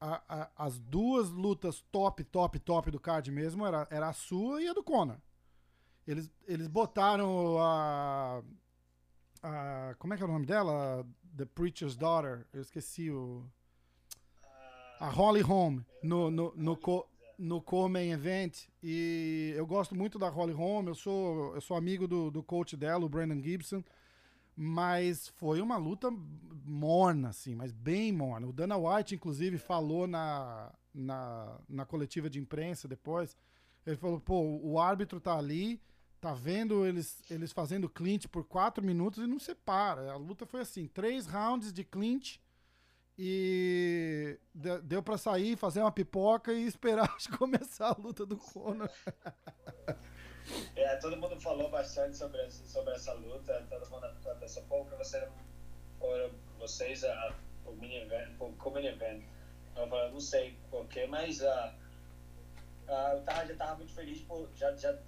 a- a- as duas lutas top, top, top do card mesmo era, era a sua e a do Conor. Eles, eles botaram a, a. Como é que é o nome dela? The Preacher's Daughter. Eu esqueci o. A Holly Holm no, no, no, no co-main event. E eu gosto muito da Holly Holm. Eu sou, eu sou amigo do, do coach dela, o Brandon Gibson. Mas foi uma luta morna, assim, mas bem morna. O Dana White, inclusive, falou na, na, na coletiva de imprensa depois. Ele falou, pô, o árbitro tá ali, tá vendo eles, eles fazendo clinch por quatro minutos e não separa. A luta foi assim, três rounds de clinch e de- deu pra sair, fazer uma pipoca e esperar [laughs] começar a luta do Conor. [laughs] É, todo mundo falou bastante sobre, sobre essa luta, todo mundo pensou, pô, que você foram vocês a, o mini event, o event. Eu falei, não sei porquê, mas ah, ah, eu tava, já tava muito feliz por já, já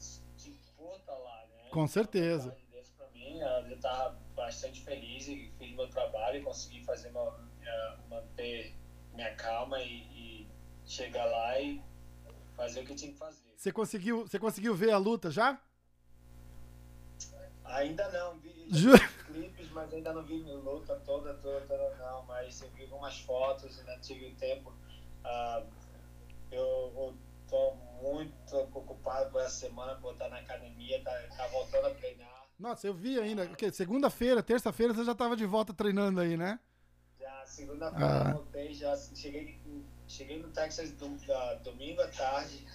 estar lá, né? Com certeza. Pra mim, eu tava bastante feliz e fiz meu trabalho e consegui fazer meu, minha- manter minha calma e, e chegar lá e fazer o que tinha que fazer. Você conseguiu, você conseguiu ver a luta já? Ainda não, vi [laughs] Ju- clipes, mas ainda não vi a luta toda, toda, toda não, mas eu vi algumas fotos, ainda tive tempo. Ah, eu, eu tô essa semana por estar na academia, tá, tá voltando a treinar. Nossa, eu vi ainda. porque Segunda-feira, terça-feira você já tava de volta treinando aí, né? Já segunda-feira Ah. eu voltei, já cheguei, cheguei no Texas ah, domingo à tarde,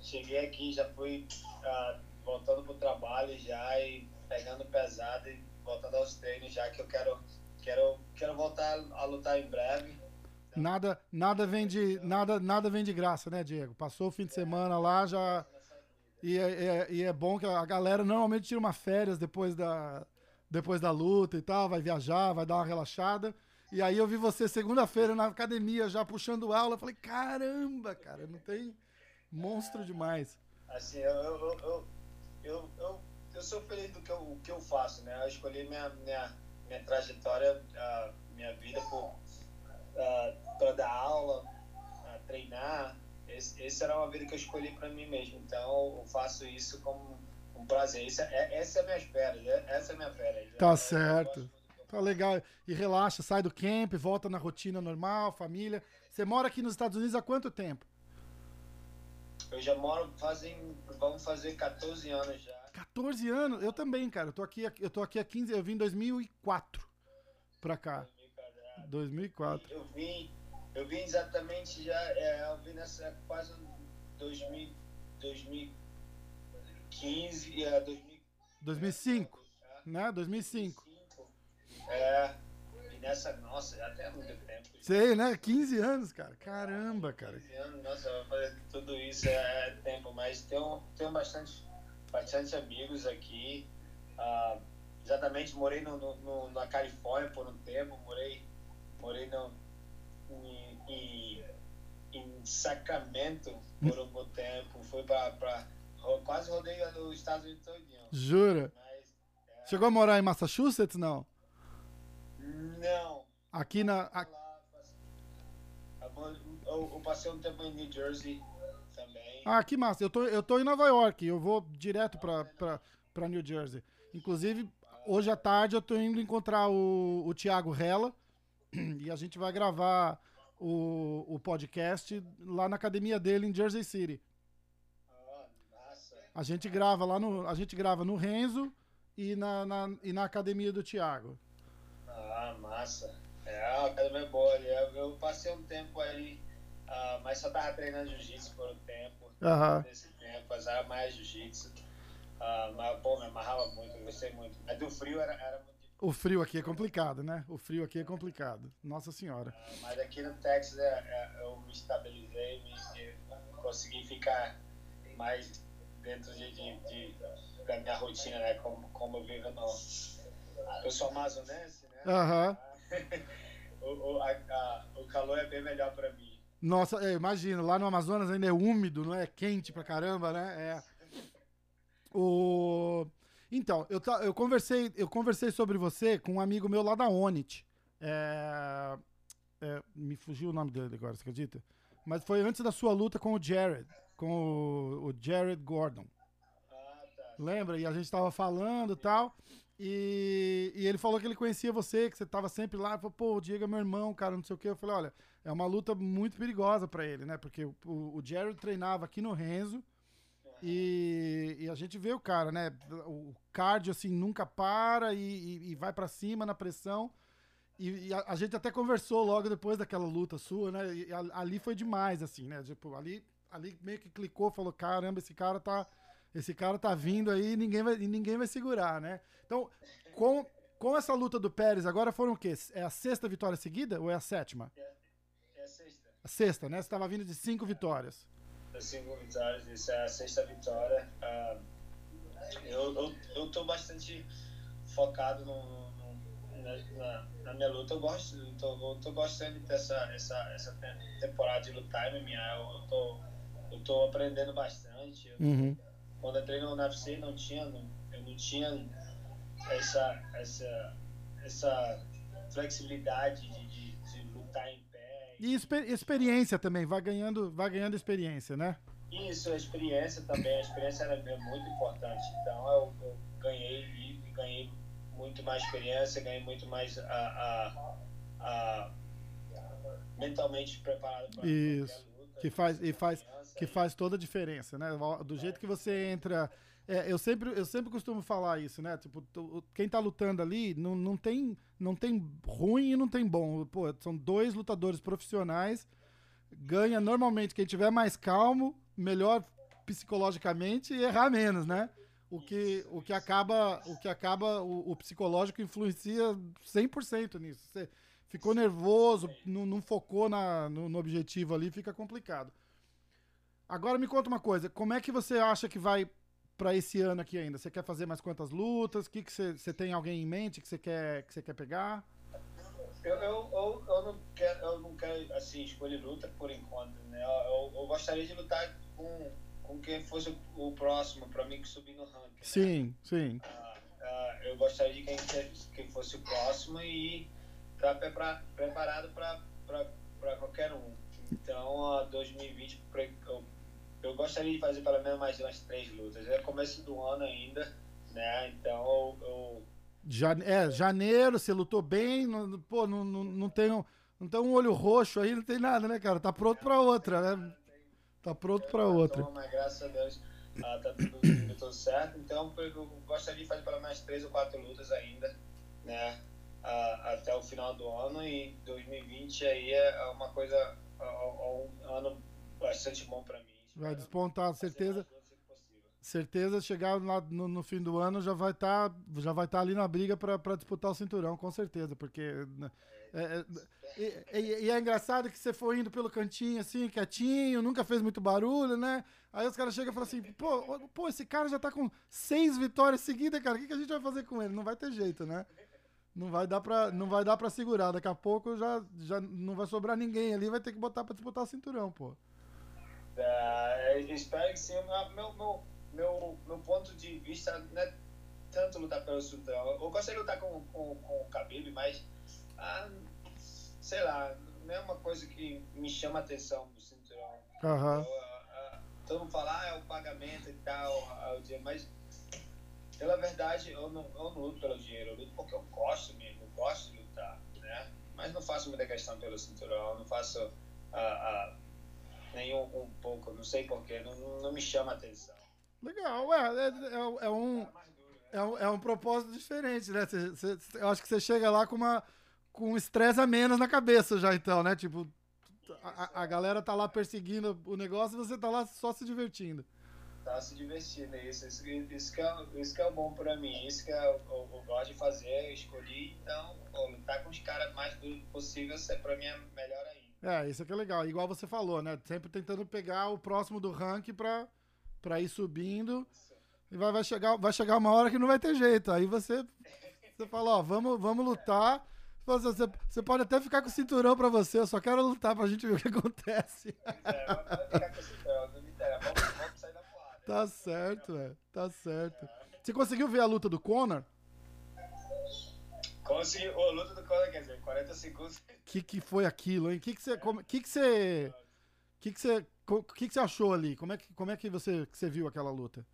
cheguei aqui, já fui ah, voltando pro trabalho já e pegando pesado e voltando aos treinos já que eu quero, quero, quero voltar a lutar em breve. Nada, nada vem de nada, nada vem de graça, né, Diego? Passou o fim de semana lá já e é, é- e é bom que a galera normalmente tira uma férias depois da depois da luta e tal, vai viajar, vai dar uma relaxada. E aí eu vi você segunda-feira na academia já puxando aula, eu falei, caramba, cara, não tem monstro demais. Assim, eu, eu, eu, eu, eu, sou feliz do que eu, que eu faço, né? Eu escolhi minha, minha, minha trajetória, minha vida para dar aula, treinar. Esse, esse era uma vida que eu escolhi para mim mesmo. Então, eu faço isso como um prazer. Isso é, essa é a minha espera, né? essa é a minha férias. Tá Eu- certo. eu Tá legal. E relaxa, sai do camp, volta na rotina normal, família. Você mora aqui nos Estados Unidos há quanto tempo? Eu já moro fazem, vamos fazer 14 anos já. 14 anos? Eu também, cara. Eu tô aqui, eu tô aqui há 15, eu vim em 2004 pra cá. 2004. Eu vim, eu vim exatamente já, é, eu vim nessa quase 2000, 2015 a 2000, 2005, né? 2005. 2005. É, e nessa, nossa, já tem muito tempo. Sei, né? 15 anos, cara. Caramba, cara. 15 anos, nossa, eu vou fazer tudo isso é tempo, mas tenho, tenho bastante, bastante amigos aqui. Ah, exatamente, morei no, no- no- na Califórnia por um tempo, morei, morei no, em, em, Sacramento por um bom tempo, fui para quase rodei os Estados Unidos todinho. Jura? Mas, é, Chegou a morar em Massachusetts, não? não. Aqui na. eu passei um tempo em New Jersey também. Ah, que massa. Eu tô, eu tô em Nova York. Eu vou direto pra, pra, pra New Jersey. Inclusive, hoje à tarde eu tô indo encontrar o, o Thiago Rella. E a gente vai gravar o, o podcast lá na academia dele em Jersey City. Ah, massa. A gente grava lá no. A gente grava no Renzo e na, na- e na academia do Thiago. Ah, massa. É, a academia é boa ali. Eu, passei um tempo aí, ah, mas só tava treinando jiu-jitsu por um tempo. Aham. Nesse tempo, fazia mais jiu-jitsu. Ah, mas, pô, me amarrava muito, eu gostei muito. Mas do frio era, era muito. O frio aqui é complicado, né? O frio aqui é complicado. Nossa senhora. Ah, mas aqui no Texas é, é, eu me estabilizei, me, consegui ficar mais dentro de, de, de- da minha rotina, né? Como, como eu vivo no. Eu sou amazonense, né? Aham. [laughs] o, o, a, a- o calor é bem melhor pra mim. Nossa, é, imagina, lá no Amazonas ainda é úmido, não é? Quente pra caramba, né? É. O... Então, eu, eu, conversei, eu conversei sobre você com um amigo meu lá da Onit. É, é, me fugiu o nome dele agora, você acredita? Mas foi antes da sua luta com o Jared, com o, o Jared Gordon. Ah, tá. Lembra? E a gente tava falando e tal. E, e ele falou que ele conhecia você, que você tava sempre lá. Falou, pô, o Diego é meu irmão, cara, não sei o quê. Eu falei, olha, é uma luta muito perigosa pra ele, né? Porque o, o Jared treinava aqui no Renzo. E, e a gente vê o cara, né? O cardio, assim, nunca para e, e- e vai pra cima na pressão. E, a, a gente até conversou logo depois daquela luta sua, né? E a- ali foi demais, assim, né? Tipo, ali, ali meio que clicou, falou: caramba, esse cara tá. Esse cara tá vindo aí e ninguém vai, ninguém vai segurar, né? Então, com, com essa luta do Pérez, agora foram o quê? É a sexta vitória seguida ou é a sétima? É, é a sexta. A sexta, né? Você tava vindo de cinco vitórias. Das cinco vitórias, isso é a sexta vitória. Ah, eu, eu, eu tô bastante focado no, no- na, na, minha luta. Eu gosto, eu tô, eu tô gostando dessa essa, essa te- temporada de lutar MMA. Eu, eu, tô, eu tô aprendendo bastante. Uhum. quando eu entrei no UFC não tinha não, eu não tinha essa essa essa flexibilidade de, de, de lutar em E exper- experiência também, vai ganhando, vai ganhando experiência, né? isso a experiência também a experiência era é muito importante então eu, eu ganhei e ganhei muito mais experiência ganhei muito mais a, a, a mentalmente preparado para Isso. luta Que faz, e faz, que faz toda a diferença, né? Do jeito que você entra. É, eu, sempre, eu sempre costumo falar isso, né? Tipo, quem tá lutando ali não, não, tem, não tem ruim e não tem bom. Pô, são dois lutadores profissionais. Ganha normalmente quem tiver mais calmo, melhor psicologicamente e errar menos, né? O que, o que acaba, o que acaba o, o psicológico influencia 100% nisso. Você ficou nervoso, não, não focou na, no, no objetivo ali, fica complicado. Agora me conta uma coisa, como é que você acha que vai pra esse ano aqui ainda? Você quer fazer mais quantas lutas? Que que você, tem alguém em mente que você quer que você quer pegar? Eu, eu, eu, eu, não quero, eu não quero assim, escolher luta por enquanto. Né? Eu, eu gostaria de lutar com, com quem fosse o, próximo para mim que subir no ranking. né? Sim, sim. Ah, ah, eu gostaria de quem, quem fosse o próximo e estar prepara, preparado para qualquer um. Então, a 2020, pra- eu, eu gostaria de fazer pelo menos mais umas três lutas. É começo do ano ainda, né? Então, eu, Jane- é, janeiro, você lutou bem, não, pô, não, não, não, tem um, não tem um olho roxo aí, não tem nada, né, cara? Tá pronto pra outra, né? Tá pronto pra outra. Então, mas graças a Deus ah, tá tudo, tudo, tudo certo. Então eu gostaria de fazer pelo menos três ou quatro lutas ainda, né? ah, até o final do ano e 2020 aí é uma coisa, é um ano bastante bom para mim. Vai despontar, certeza. Certeza, chegar lá no, no fim do ano já vai estar já vai tá ali na briga pra disputar o cinturão, com certeza, porque né, é, é, e, e- e é engraçado que você foi indo pelo cantinho assim, quietinho, nunca fez muito barulho, né? Aí os caras chegam e falam assim, pô, pô, esse cara já tá com seis vitórias seguidas, cara, o que, que a gente vai fazer com ele? Não vai ter jeito, né? Não vai dar pra, não vai dar pra segurar, daqui a pouco já, já não vai sobrar ninguém ali, vai ter que botar pra disputar o cinturão, pô. Eu espero que sim. Meu, meu, meu, meu ponto de vista não é tanto lutar pelo cinturão. Eu gostaria de lutar com, com, com o Khabib, mas ah, sei lá, não é uma coisa que me chama a atenção do cinturão. Aham. Eu, ah, ah, todo mundo fala, ah, é o pagamento e tal, ah, o dinheiro, mas pela verdade eu não, eu não luto pelo dinheiro, eu luto porque eu gosto mesmo, eu gosto de lutar, né? Mas não faço muita questão pelo cinturão, não faço ah, um, pouco, não sei porquê, não, não, me chama a atenção. Legal, é, é, é- é um, É né? é, um, é um propósito diferente, né? Cê- cê- eu acho que você chega lá com uma com um estresse a menos na cabeça já, então, né? Tipo, a, a- galera tá lá perseguindo o negócio e você tá lá só se divertindo. Tá se divertindo, isso, isso, isso, que é, isso que é bom pra mim, isso que é, eu, eu, eu gosto de fazer, eu escolhi, então, pô, lutar com os caras mais duros possível, é pra mim é melhor ainda. É, isso que é legal. Igual você falou, né? Sempre tentando pegar o próximo do ranking pra, pra ir subindo. E vai, vai, chegar, vai chegar uma hora que não vai ter jeito. Aí você, você fala, ó, vamos, vamos lutar. Você, você- você pode até ficar com o cinturão pra você, eu só quero lutar pra gente ver o que acontece. É, vai ficar com esse pé, não me interessa, vamos, vamos sair da porrada. Tá certo, é. Tá certo. Você conseguiu ver a luta do Conor? Consegui, ô, luta do Conor, quer dizer, 40 segundos. que, que foi aquilo, hein? O que, que você. como- que, que você. que, que você. O que, que você achou ali? Como é que, como é que você, que você viu aquela luta?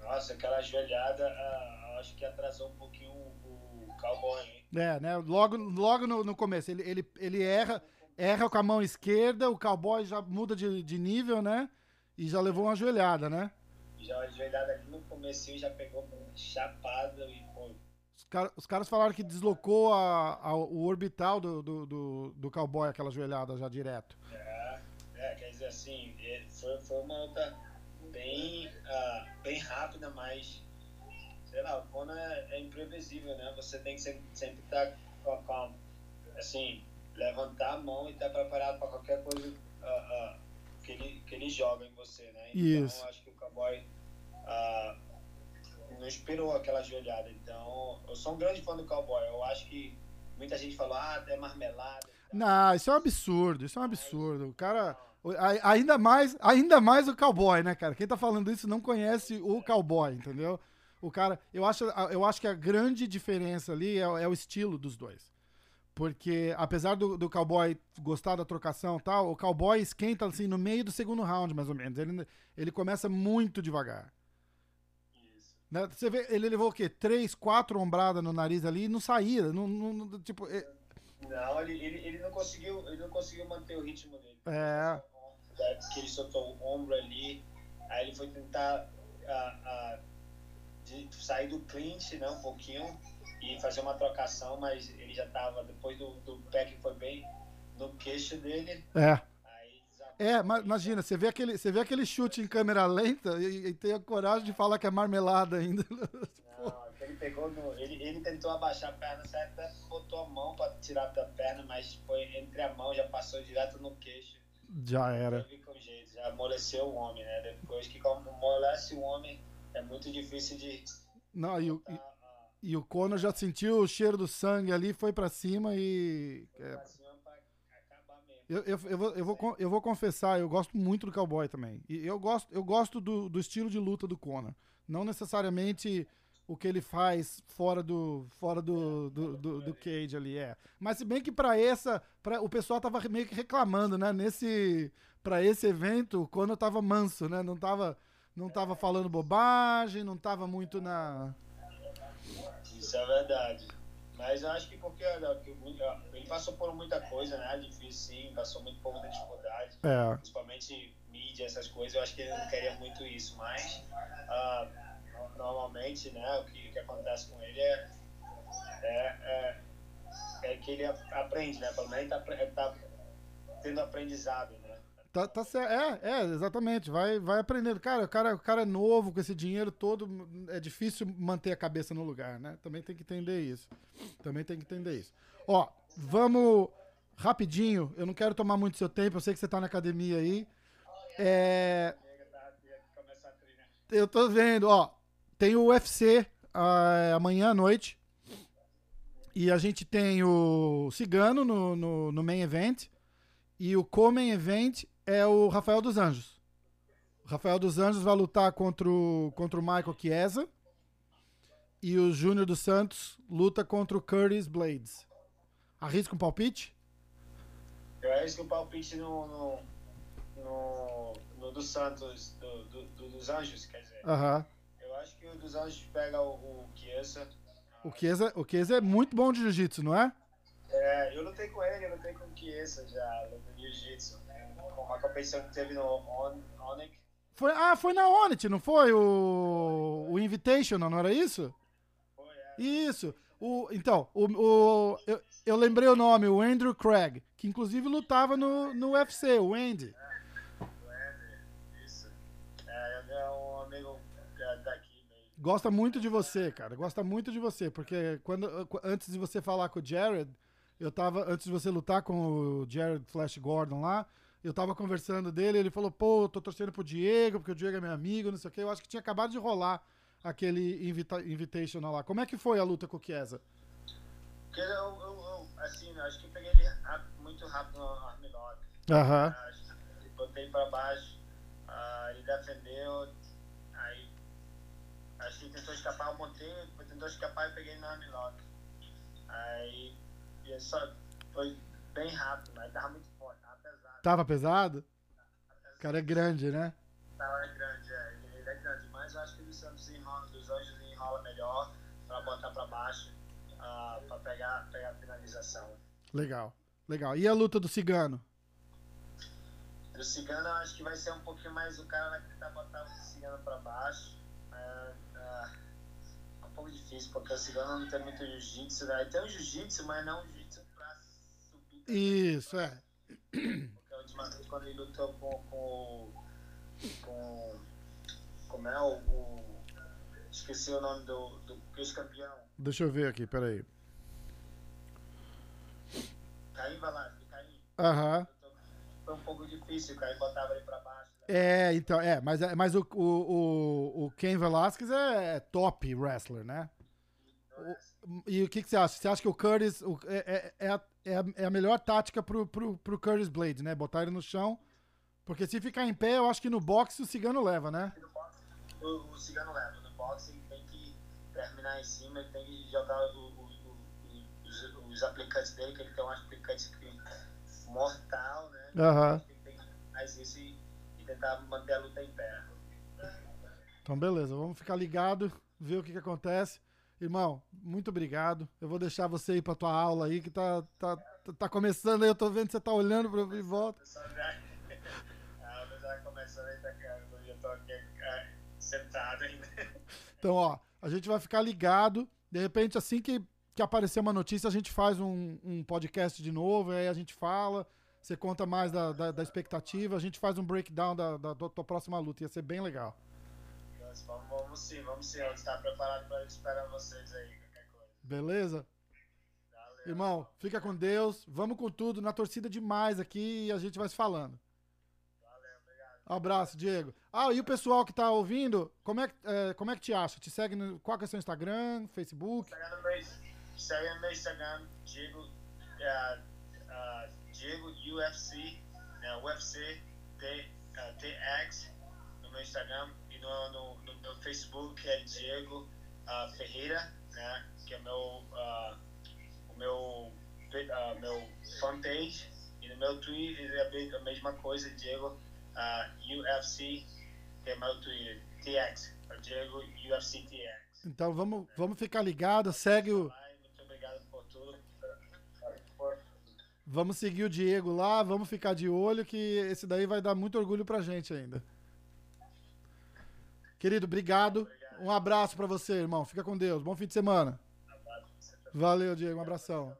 Nossa, aquela joelhada, ah, acho que atrasou um pouquinho o, o cowboy, hein? É, né? Logo, logo no, no começo, ele, ele, ele erra, erra com a mão esquerda, o cowboy já muda de, de nível, né? E já levou uma joelhada, né? Já a joelhada aqui no começo já pegou chapado e, pô, cara- os caras falaram que deslocou a, a- o orbital do, do, do, do cowboy, aquela joelhada já direto. É, é, quer dizer assim, é, foi, foi uma luta bem, ah, bem rápida, mas sei lá, o Conor é, é imprevisível, né? Você tem que sempre, sempre estar com, a- com a- assim, levantar a mão e estar preparado para qualquer coisa ah, ah, que, ele, que ele joga em você, né? Então Isso. acho que o Cowboy ah, não esperou aquela joelhada. Então, eu sou um grande fã do Cowboy. Eu acho que muita gente falou, ah, é marmelada. Não, isso é um absurdo, isso é um absurdo. O cara. Ainda mais, ainda mais o cowboy, né, cara? Quem tá falando isso não conhece o cowboy, entendeu? O cara, eu acho, eu acho que a grande diferença ali é, é o estilo dos dois. Porque, apesar do, do cowboy gostar da trocação e tal, o cowboy esquenta assim no meio do segundo round, mais ou menos. Ele, ele começa muito devagar. Né? Você vê, ele levou o quê? Três, quatro ombradas no nariz ali e não saía. Não, não- tipo, é- Não, ele, ele, ele não conseguiu, ele não conseguiu manter o ritmo dele. É. Que ele soltou o ombro ali, aí ele foi tentar ah, de sair do clinch, né, um pouquinho e fazer uma trocação, mas ele já tava depois do, do pé que foi bem no queixo dele, é. É, mas imagina, você vê aquele, você vê aquele chute em câmera lenta e, e tem a coragem de falar que é marmelada ainda. [laughs] Não, ele pegou no, ele, ele tentou abaixar a perna, você até botou a mão para tirar da perna, mas foi entre a mão, já passou direto no queixo. Já era. vi com jeito, já amoleceu o homem, né? Depois que como amolece o homem, é muito difícil de. Não, e, o- e, e o Conor já sentiu o cheiro do sangue ali, foi pra cima e. é, pra cima pra acabar mesmo. Eu, eu, eu, vou, eu, vou, eu vou confessar, eu gosto muito do cowboy também. E eu gosto, eu gosto do, do estilo de luta do Conor. Não necessariamente o que ele faz fora do fora do, do, do, do cage ali, é. Mas se bem que pra essa, pra, o pessoal tava meio que reclamando, né? Nesse, pra esse evento, o Conor tava manso, né? Não tava, não tava falando bobagem, não tava muito na... Isso é verdade. Mas eu acho que porque muito- ele passou por muita coisa, né? Difícil sim, passou muito por muita dificuldade. É, Principalmente mídia, essas coisas, eu acho que ele não queria muito isso, mas no- normalmente, né, o que, o que acontece com ele é, é, é, é que ele aprende, né? Pelo menos ele tá, ele tá tendo aprendizado, né? Tá, tá certo. É, é, exatamente. Vai, vai aprendendo. Cara, o cara, o cara é novo com esse dinheiro todo. É difícil manter a cabeça no lugar, né? Também tem que entender isso. Também tem que entender isso. Ó, vamos rapidinho. Eu não quero tomar muito seu tempo. Eu sei que você tá na academia aí. É, eu tô vendo, ó. Tem o UFC ah, amanhã à noite. E a gente tem o Cigano no, no, no main event. E o co-main event é o Rafael dos Anjos. O Rafael dos Anjos vai lutar contra o, contra o Michael Chiesa. E o Júnior dos Santos luta contra o Curtis Blades. Arrisca um palpite? Eu acho que o palpite no, no, no, no do Santos, do, do, do- dos Anjos, quer dizer. Aham. Eu acho que o dos Anjos pega o, o Chiesa. O Chiesa, o Chiesa é muito bom de jiu-jitsu, não é? É, eu lutei com ele, eu lutei com o Chiesa já, no Jiu-Jitsu. Uma competição que teve no On, Onic. Foi, ah, foi na Onit, não foi? O, o Invitational, não era isso? Foi, é. Isso. O, então, o, o, eu, eu lembrei o nome, o Andrew Craig, que inclusive lutava no, no UFC, o Andy. O Andrew, isso. É, é um amigo da- daqui mesmo. Gosta muito de você, cara. Gosta muito de você, porque quando, antes de você falar com o Jared, eu tava, antes de você lutar com o Jared Flash Gordon lá, eu tava conversando dele, ele falou, pô, tô torcendo pro Diego, porque o Diego é meu amigo, não sei o quê. Eu acho que tinha acabado de rolar aquele invita Invitational lá. Como é que foi a luta com o Chiesa? Porque eu, eu, eu, assim, eu acho que eu peguei ele muito rápido no armlock. Aham. Acho que Botei pra baixo, ah, ele defendeu, aí acho que tentou escapar, eu montei, tentou escapar e peguei no armlock. Aí e só foi bem rápido, mas tava muito tava pesado. O cara é grande, né? Tava grande, é, ele é grande, mas eu acho que o Santos enrola, dos anjos enrola melhor pra botar pra baixo, uh, pra pegar, pegar a finalização. Legal, legal. E a luta do Cigano? Do Cigano eu acho que vai ser um pouquinho mais, o cara vai tentar botar o Cigano pra baixo. É, é, é um pouco difícil, porque o Cigano não tem muito jiu-jitsu, né? Tem um jiu-jitsu, mas não um jiu-jitsu pra subir. Isso, é. [clears throat] Vez quando ele lutou com. com. com como é o. o esqueci o nome do, do ex-campeão. Deixa eu ver aqui, peraí. Caim Velasquez, Caim. Aham. Foi um pouco difícil, o Caim botava ele pra baixo. né? É, então, é, mas, é- mas o, o, o, o Ken Velasquez é top wrestler, né? O- e o que, que você acha? Você acha que o Curtis o- é, é, é, a, é a- é a melhor tática pro, pro, pro Curtis Blade, né? Botar ele no chão. Porque se ficar em pé, eu acho que no boxe o cigano leva, né? Boxe, o, o Cigano leva. No boxe ele tem que terminar em cima, ele tem que jogar o- os, os aplicantes dele, que ele tem um aplicante mortal, né? Aham. Ele tem que fazer isso e, e tentar manter a luta em pé. Então, beleza, vamos ficar ligado, ver o que, que acontece. Irmão, muito obrigado. Eu vou deixar você ir pra tua aula aí, que tá, tá, tá- tá começando aí. Eu tô vendo que você tá olhando mim e volta. [laughs] A pessoa já começando aí, tá, eu tô aqui sentado ainda. [laughs] Então, ó, a gente vai ficar ligado. De repente, assim que, que aparecer uma notícia, a gente faz um, um podcast de novo, aí a gente fala, você conta mais da, da, da expectativa, a gente faz um breakdown da, da, da tua próxima luta. Ia ser bem legal. Vamos, vamos sim, vamos sim. A gente tá preparado para esperar vocês aí, qualquer coisa. Beleza? Valeu. Irmão, fica com Deus. Vamos com tudo. Na torcida demais aqui e a gente vai se falando. Valeu, obrigado. Abraço, Diego. Ah, e o pessoal que tá ouvindo, como é, que- é, como é que te acha? Te segue no. Qual que é o seu Instagram, Facebook? Segue no meu, segue no meu Instagram, Diego, ah, ah, Diego UFC, né, UFC T, ah, TX, no meu Instagram no, no, no meu Facebook é Diego ah, Ferreira, né, que é meu, ah, o meu, ah, meu fanpage e no meu Twitter é a me- a mesma coisa, Diego UFC, que é meu Twitter, TX, é Diego UFC TX. Então vamos, vamos ficar ligado, segue o. Muito obrigado por tudo. Por- Vamos seguir o Diego lá, vamos ficar de olho que esse daí vai dar muito orgulho pra gente ainda. Querido, obrigado. Um abraço pra você, irmão. Fica com Deus. Bom fim de semana. Valeu, Diego. Um abração.